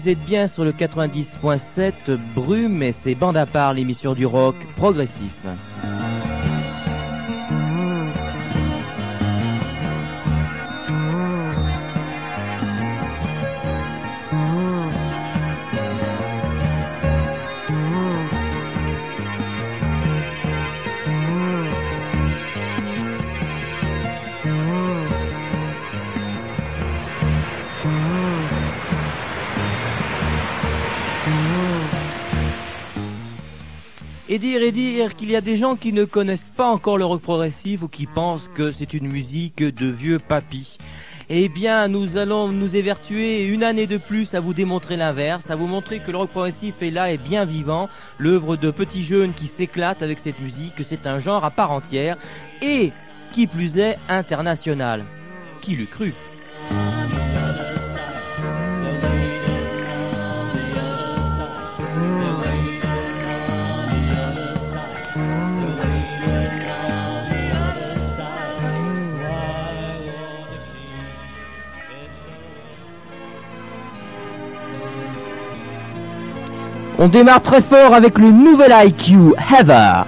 vous êtes bien sur le 90.7 Brume et c'est bande à part l'émission du rock progressif. Qu'il y a des gens qui ne connaissent pas encore le rock progressif ou qui pensent que c'est une musique de vieux papis. Eh bien, nous allons nous évertuer une année de plus à vous démontrer l'inverse, à vous montrer que le rock progressif est là et bien vivant, l'œuvre de petits jeunes qui s'éclatent avec cette musique, que c'est un genre à part entière, et, qui plus est, international. Qui l'eût cru? On démarre très fort avec le nouvel IQ, Heather.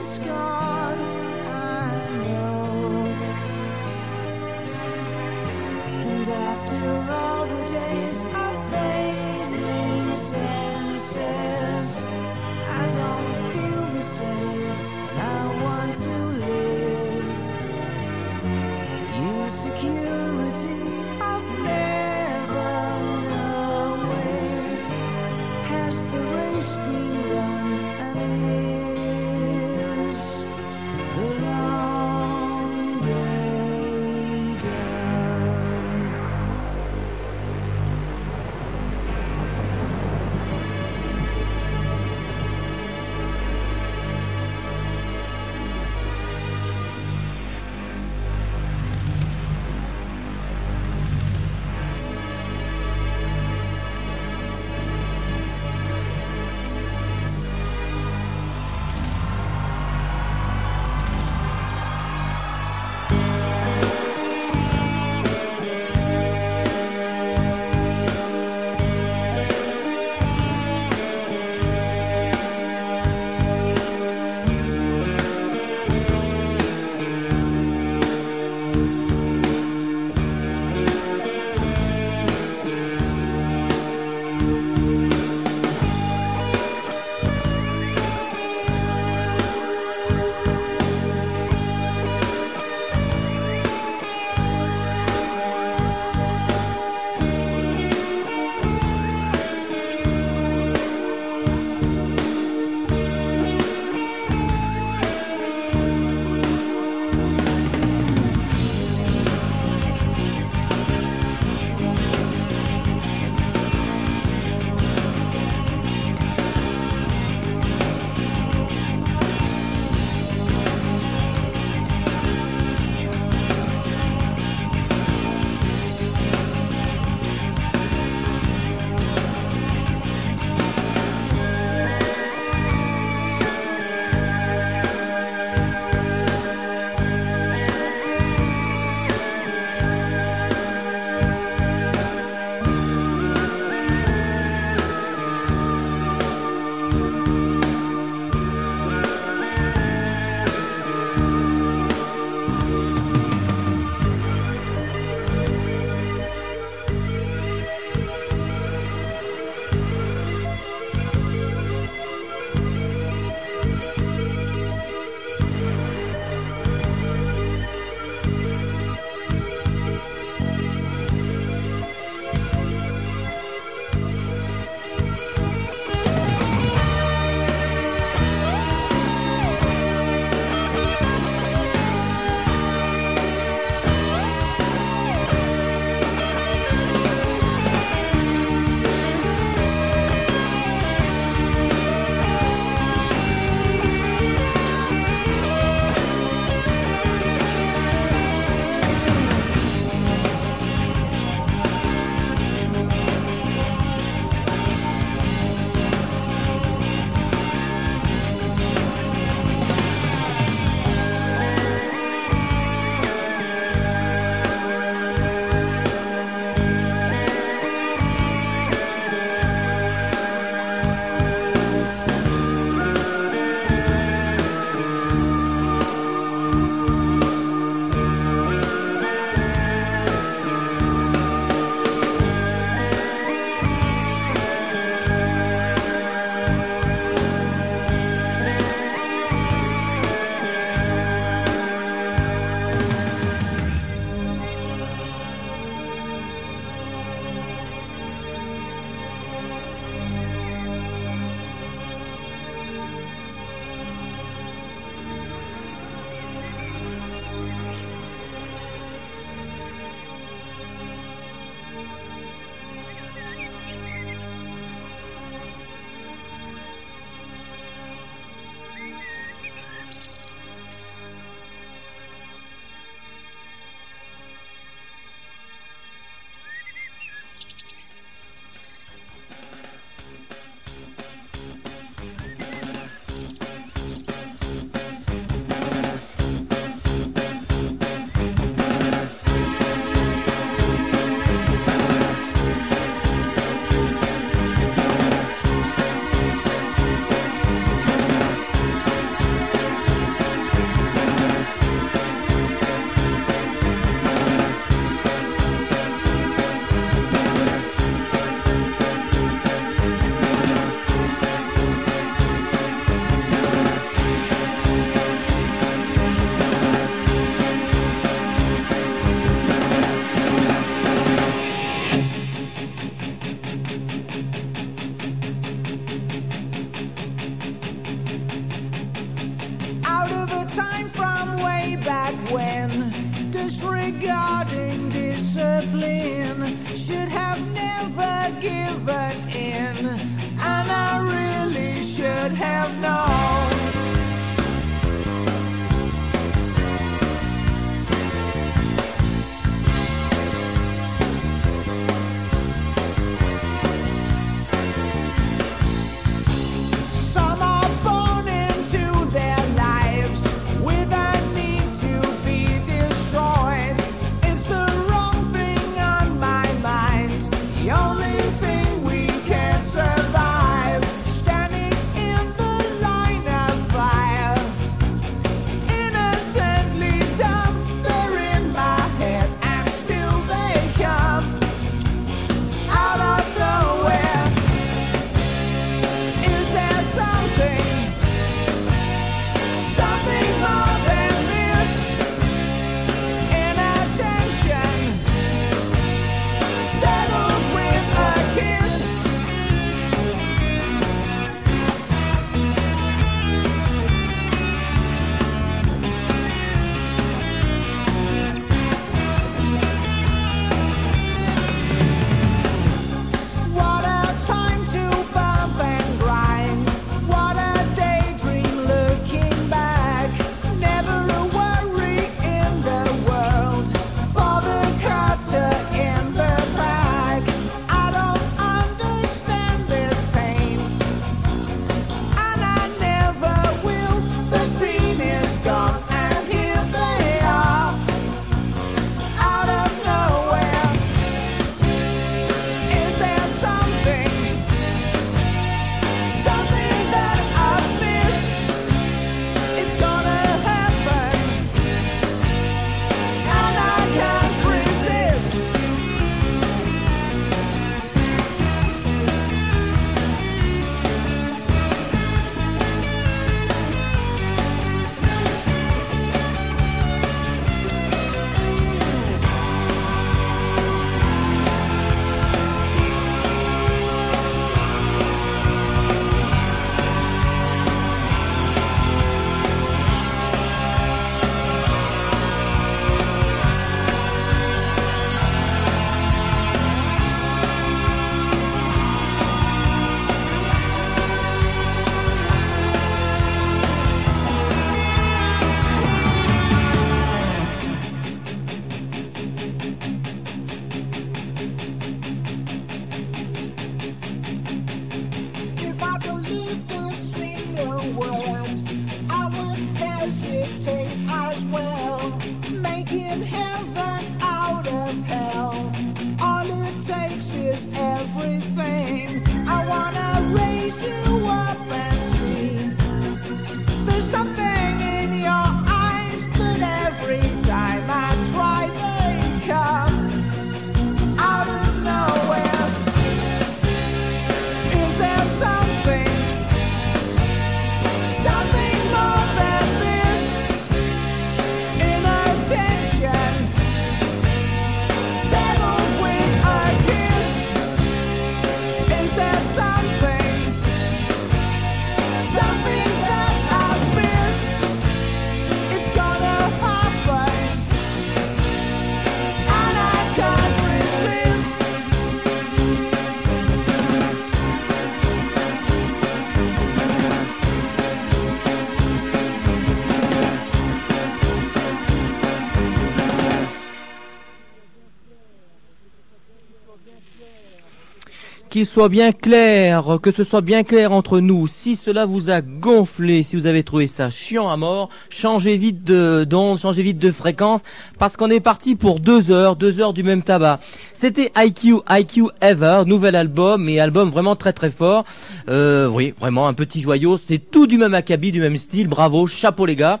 Soit bien clair, que ce soit bien clair entre nous. Si cela vous a gonflé, si vous avez trouvé ça chiant à mort, changez vite de d'onde, changez vite de fréquence, parce qu'on est parti pour deux heures, deux heures du même tabac. C'était IQ, IQ Ever, nouvel album, et album vraiment très très fort. Euh, oui, vraiment un petit joyau, c'est tout du même acabit, du même style, bravo, chapeau les gars.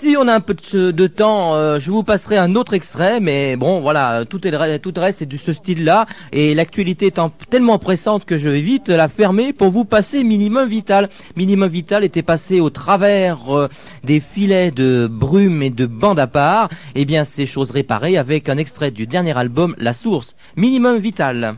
Si on a un peu de, temps, euh, je vous passerai un autre extrait, mais bon, voilà, tout, est, tout reste est de ce style-là, et l'actualité étant tellement pressante que je vais vite la fermer pour vous passer Minimum Vital. Minimum Vital était passé au travers euh, des filets de brume et de bande à part, et eh bien c'est chose réparée avec un extrait du dernier album, La Source. Minimum Vital.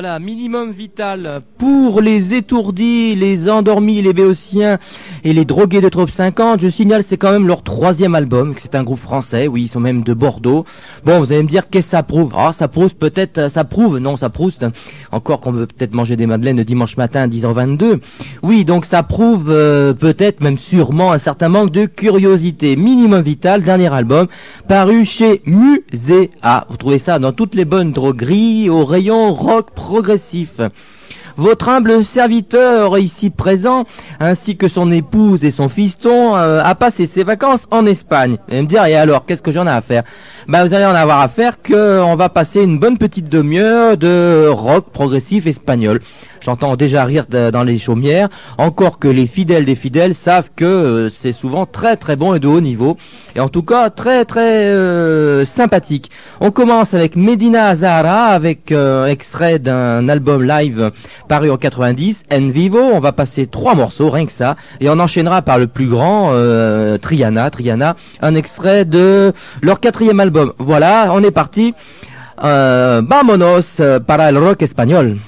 Voilà, minimum vital pour les étourdis, les endormis, les béotiens et les drogués de Trop 50. Je signale, c'est quand même leur troisième album, c'est un groupe français, oui, ils sont même de Bordeaux. Bon, vous allez me dire, qu'est-ce que ça prouve? Ah, ça prouve peut-être, ça prouve, non, ça prouve, encore qu'on veut peut-être manger des madeleines le dimanche matin à 10h22. Oui, donc ça prouve euh, peut-être, même sûrement, un certain manque de curiosité. Minimum vital, dernier album, paru chez Muséa. Vous trouvez ça dans toutes les bonnes drogueries, au rayon rock progressif. Votre humble serviteur ici présent, ainsi que son épouse et son fiston, euh, a passé ses vacances en Espagne. Et me dire, et alors, qu'est-ce que j'en ai à faire? Ben, vous allez en avoir à faire qu'on va passer une bonne petite demi-heure de rock progressif espagnol. J'entends déjà rire dans les chaumières, encore que les fidèles des fidèles savent que euh, c'est souvent très très bon et de haut niveau, et en tout cas très très euh, sympathique. On commence avec Medina Zahara, avec euh, extrait d'un album live paru en 90, En Vivo, on va passer trois morceaux, rien que ça, et on enchaînera par le plus grand, Triana, Triana, un extrait de leur quatrième album. Voilà, on est parti. vámonos para el rock espagnol.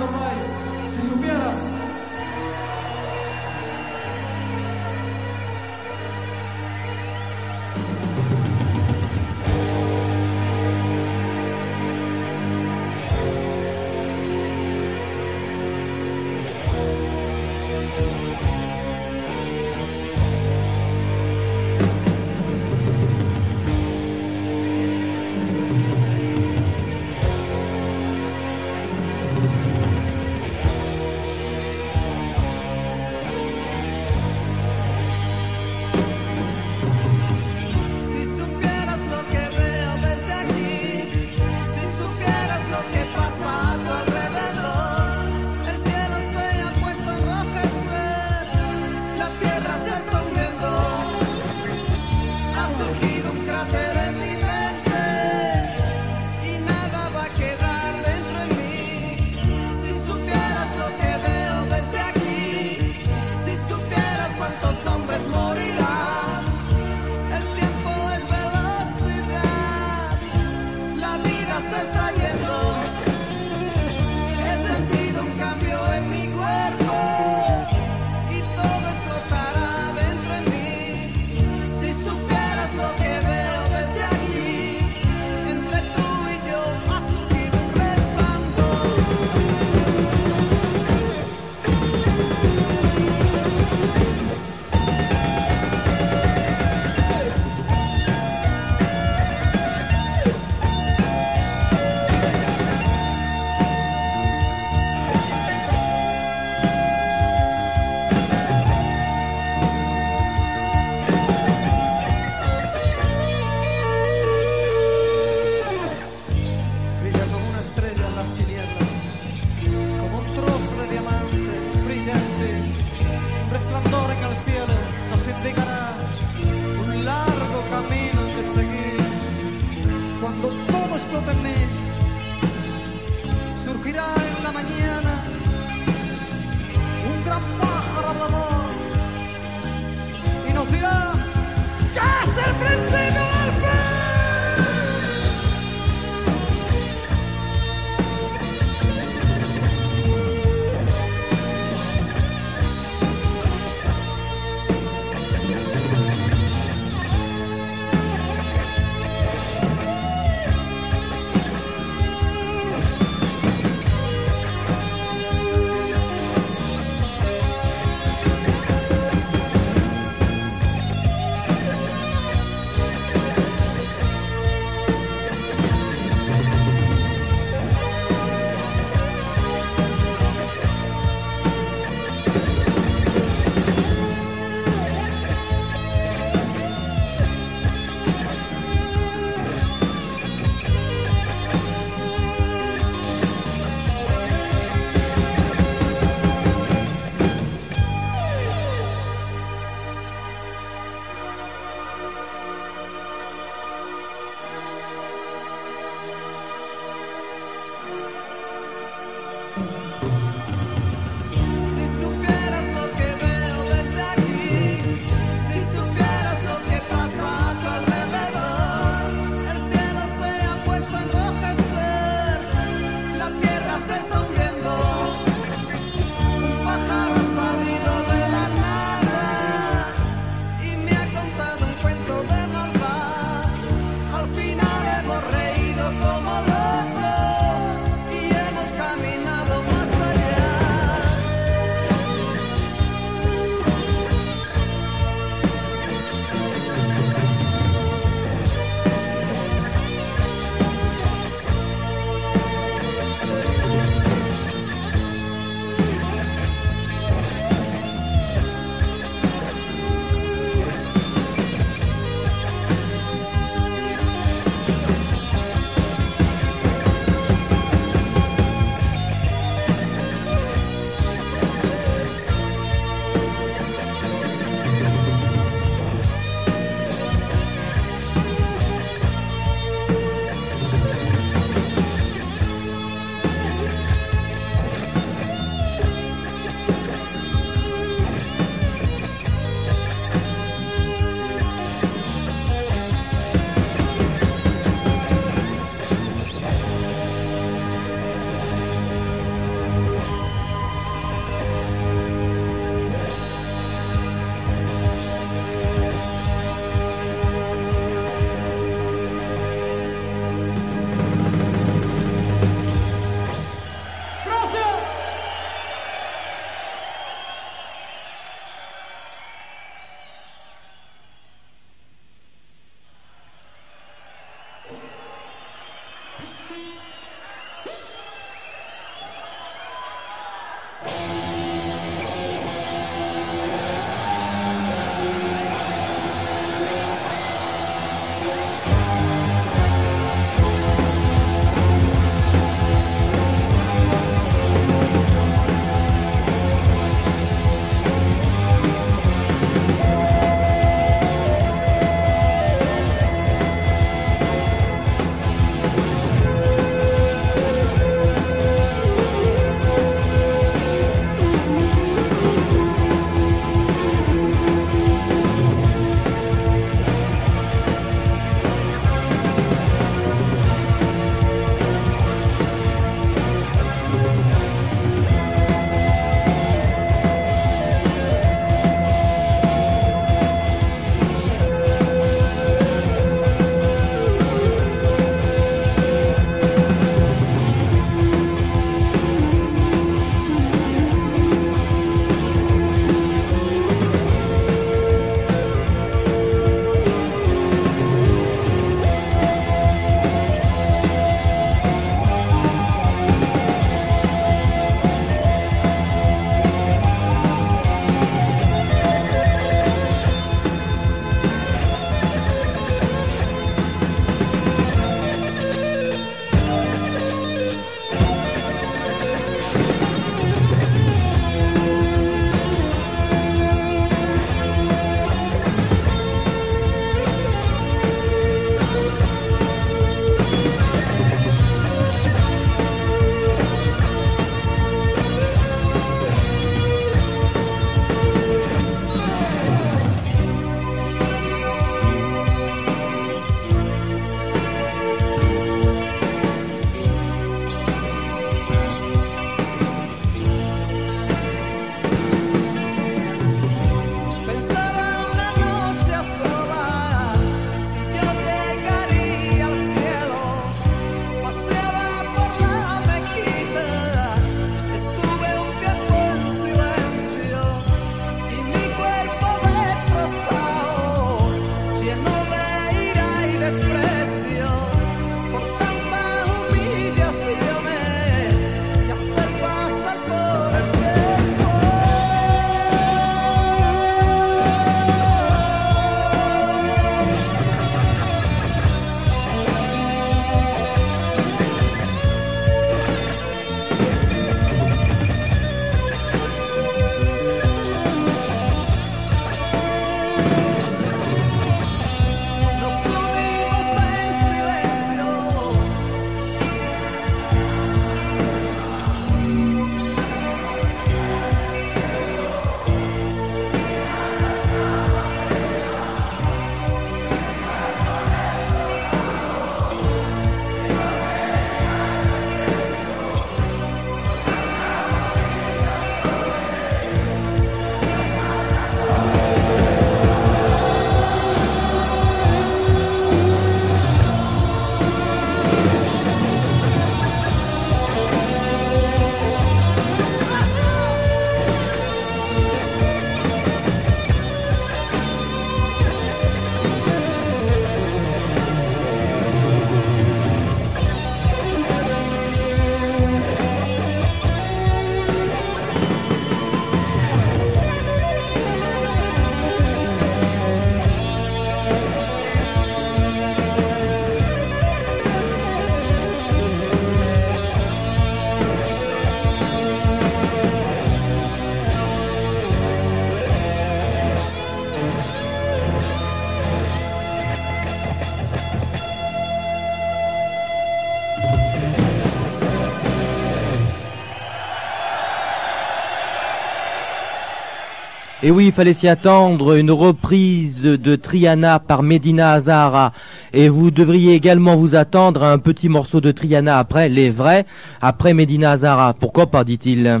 Et oui, il fallait s'y attendre, une reprise de Triana par Medina Azara. Et vous devriez également vous attendre à un petit morceau de Triana après, les vrais, après Medina Azara. Pourquoi pas, dit-il.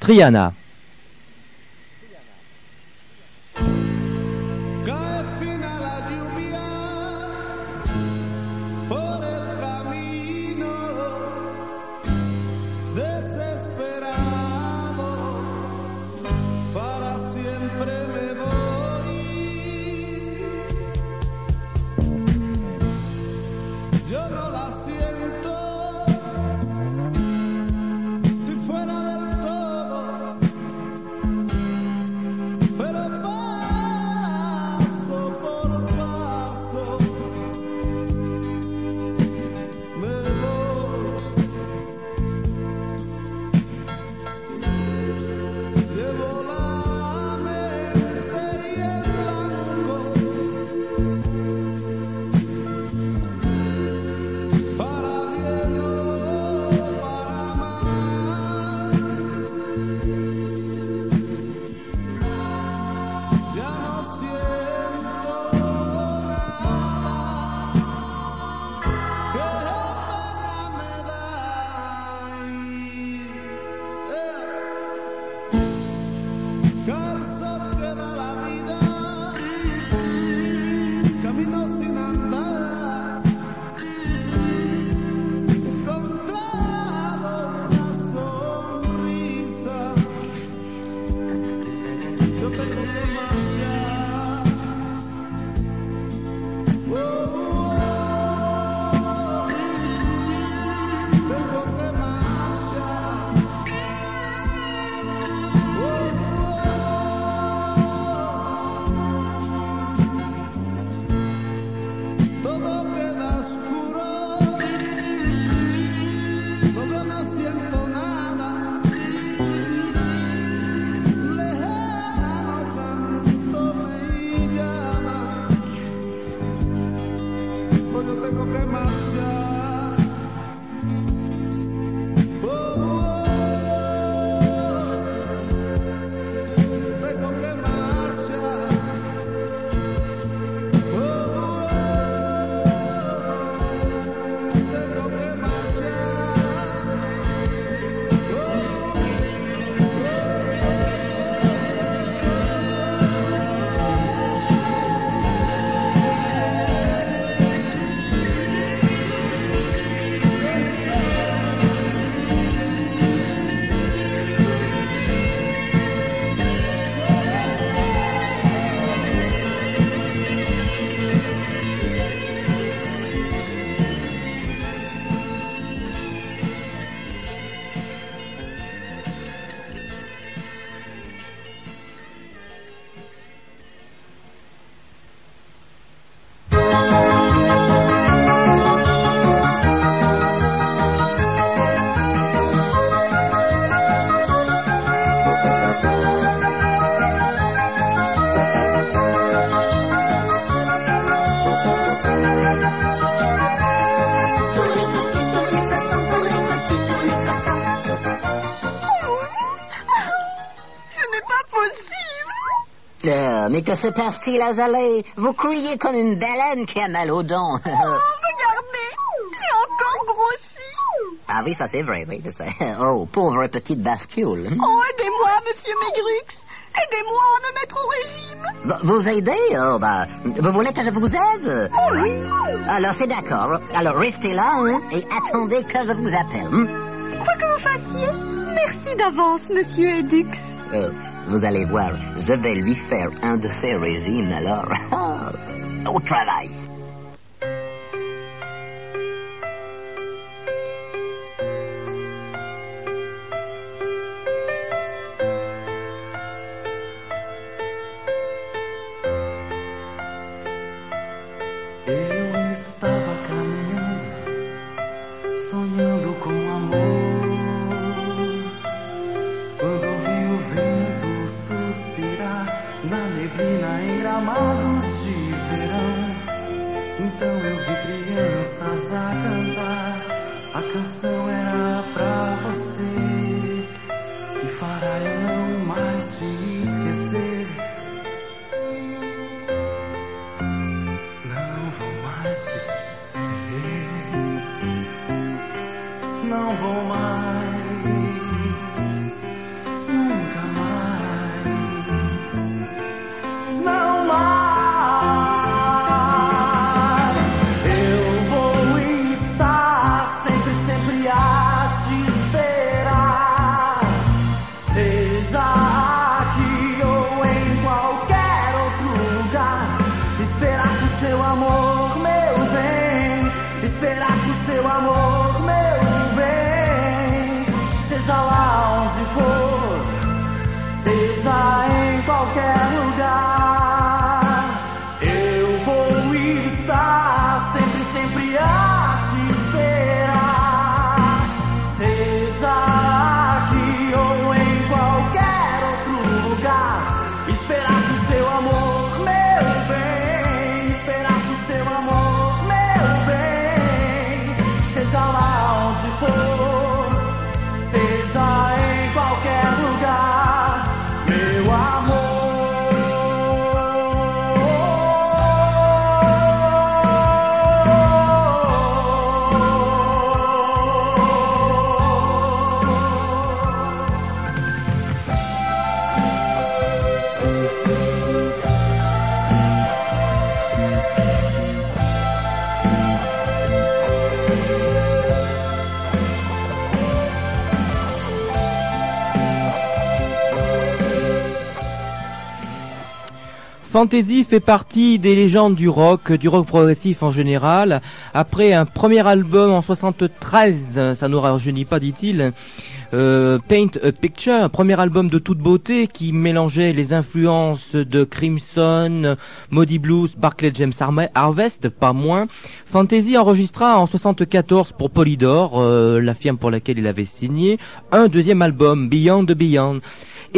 Triana. Que se passe-t-il, Azalée Vous criez comme une baleine qui a mal aux dents. oh, regardez, j'ai encore grossi. Ah oui, ça c'est vrai, oui. Oh, pauvre petite bascule. Oh, aidez-moi, monsieur Maigrux. Aidez-moi à me mettre au régime. Vous aider Oh, bah, vous voulez que je vous aide? Oh oui. Alors, c'est d'accord. Alors, restez là hein, et attendez que je vous appelle. Hein. Quoi que vous fassiez, merci d'avance, monsieur Edux. Euh, vous allez voir, je vais lui faire un de ces régimes alors. Au travail. Fantasy fait partie des légendes du rock, du rock progressif en général. Après un premier album en 73, ça nous rajeunit pas, dit-il, euh, Paint a Picture, un premier album de toute beauté qui mélangeait les influences de Crimson, Maudie Blues, Barclay James Harvest, pas moins. Fantasy enregistra en 74 pour Polydor, euh, la firme pour laquelle il avait signé, un deuxième album, Beyond the Beyond.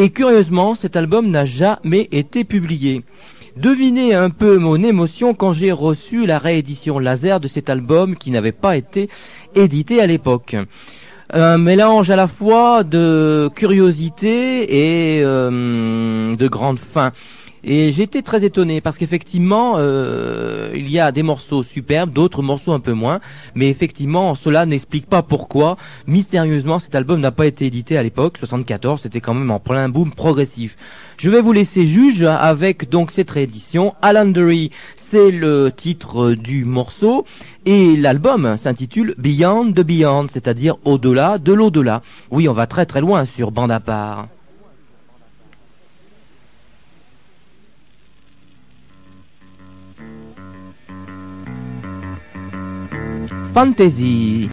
Et curieusement, cet album n'a jamais été publié. Devinez un peu mon émotion quand j'ai reçu la réédition laser de cet album qui n'avait pas été édité à l'époque. Un mélange à la fois de curiosité et euh, de grande faim. Et j'étais très étonné parce qu'effectivement, euh, il y a des morceaux superbes, d'autres morceaux un peu moins, mais effectivement, cela n'explique pas pourquoi, mystérieusement, cet album n'a pas été édité à l'époque, 74, c'était quand même en plein boom progressif. Je vais vous laisser juge avec donc cette réédition. Alan Dury, c'est le titre du morceau, et l'album s'intitule Beyond the Beyond, c'est-à-dire au-delà de l'au-delà. Oui, on va très très loin sur bande à part. Fantasy.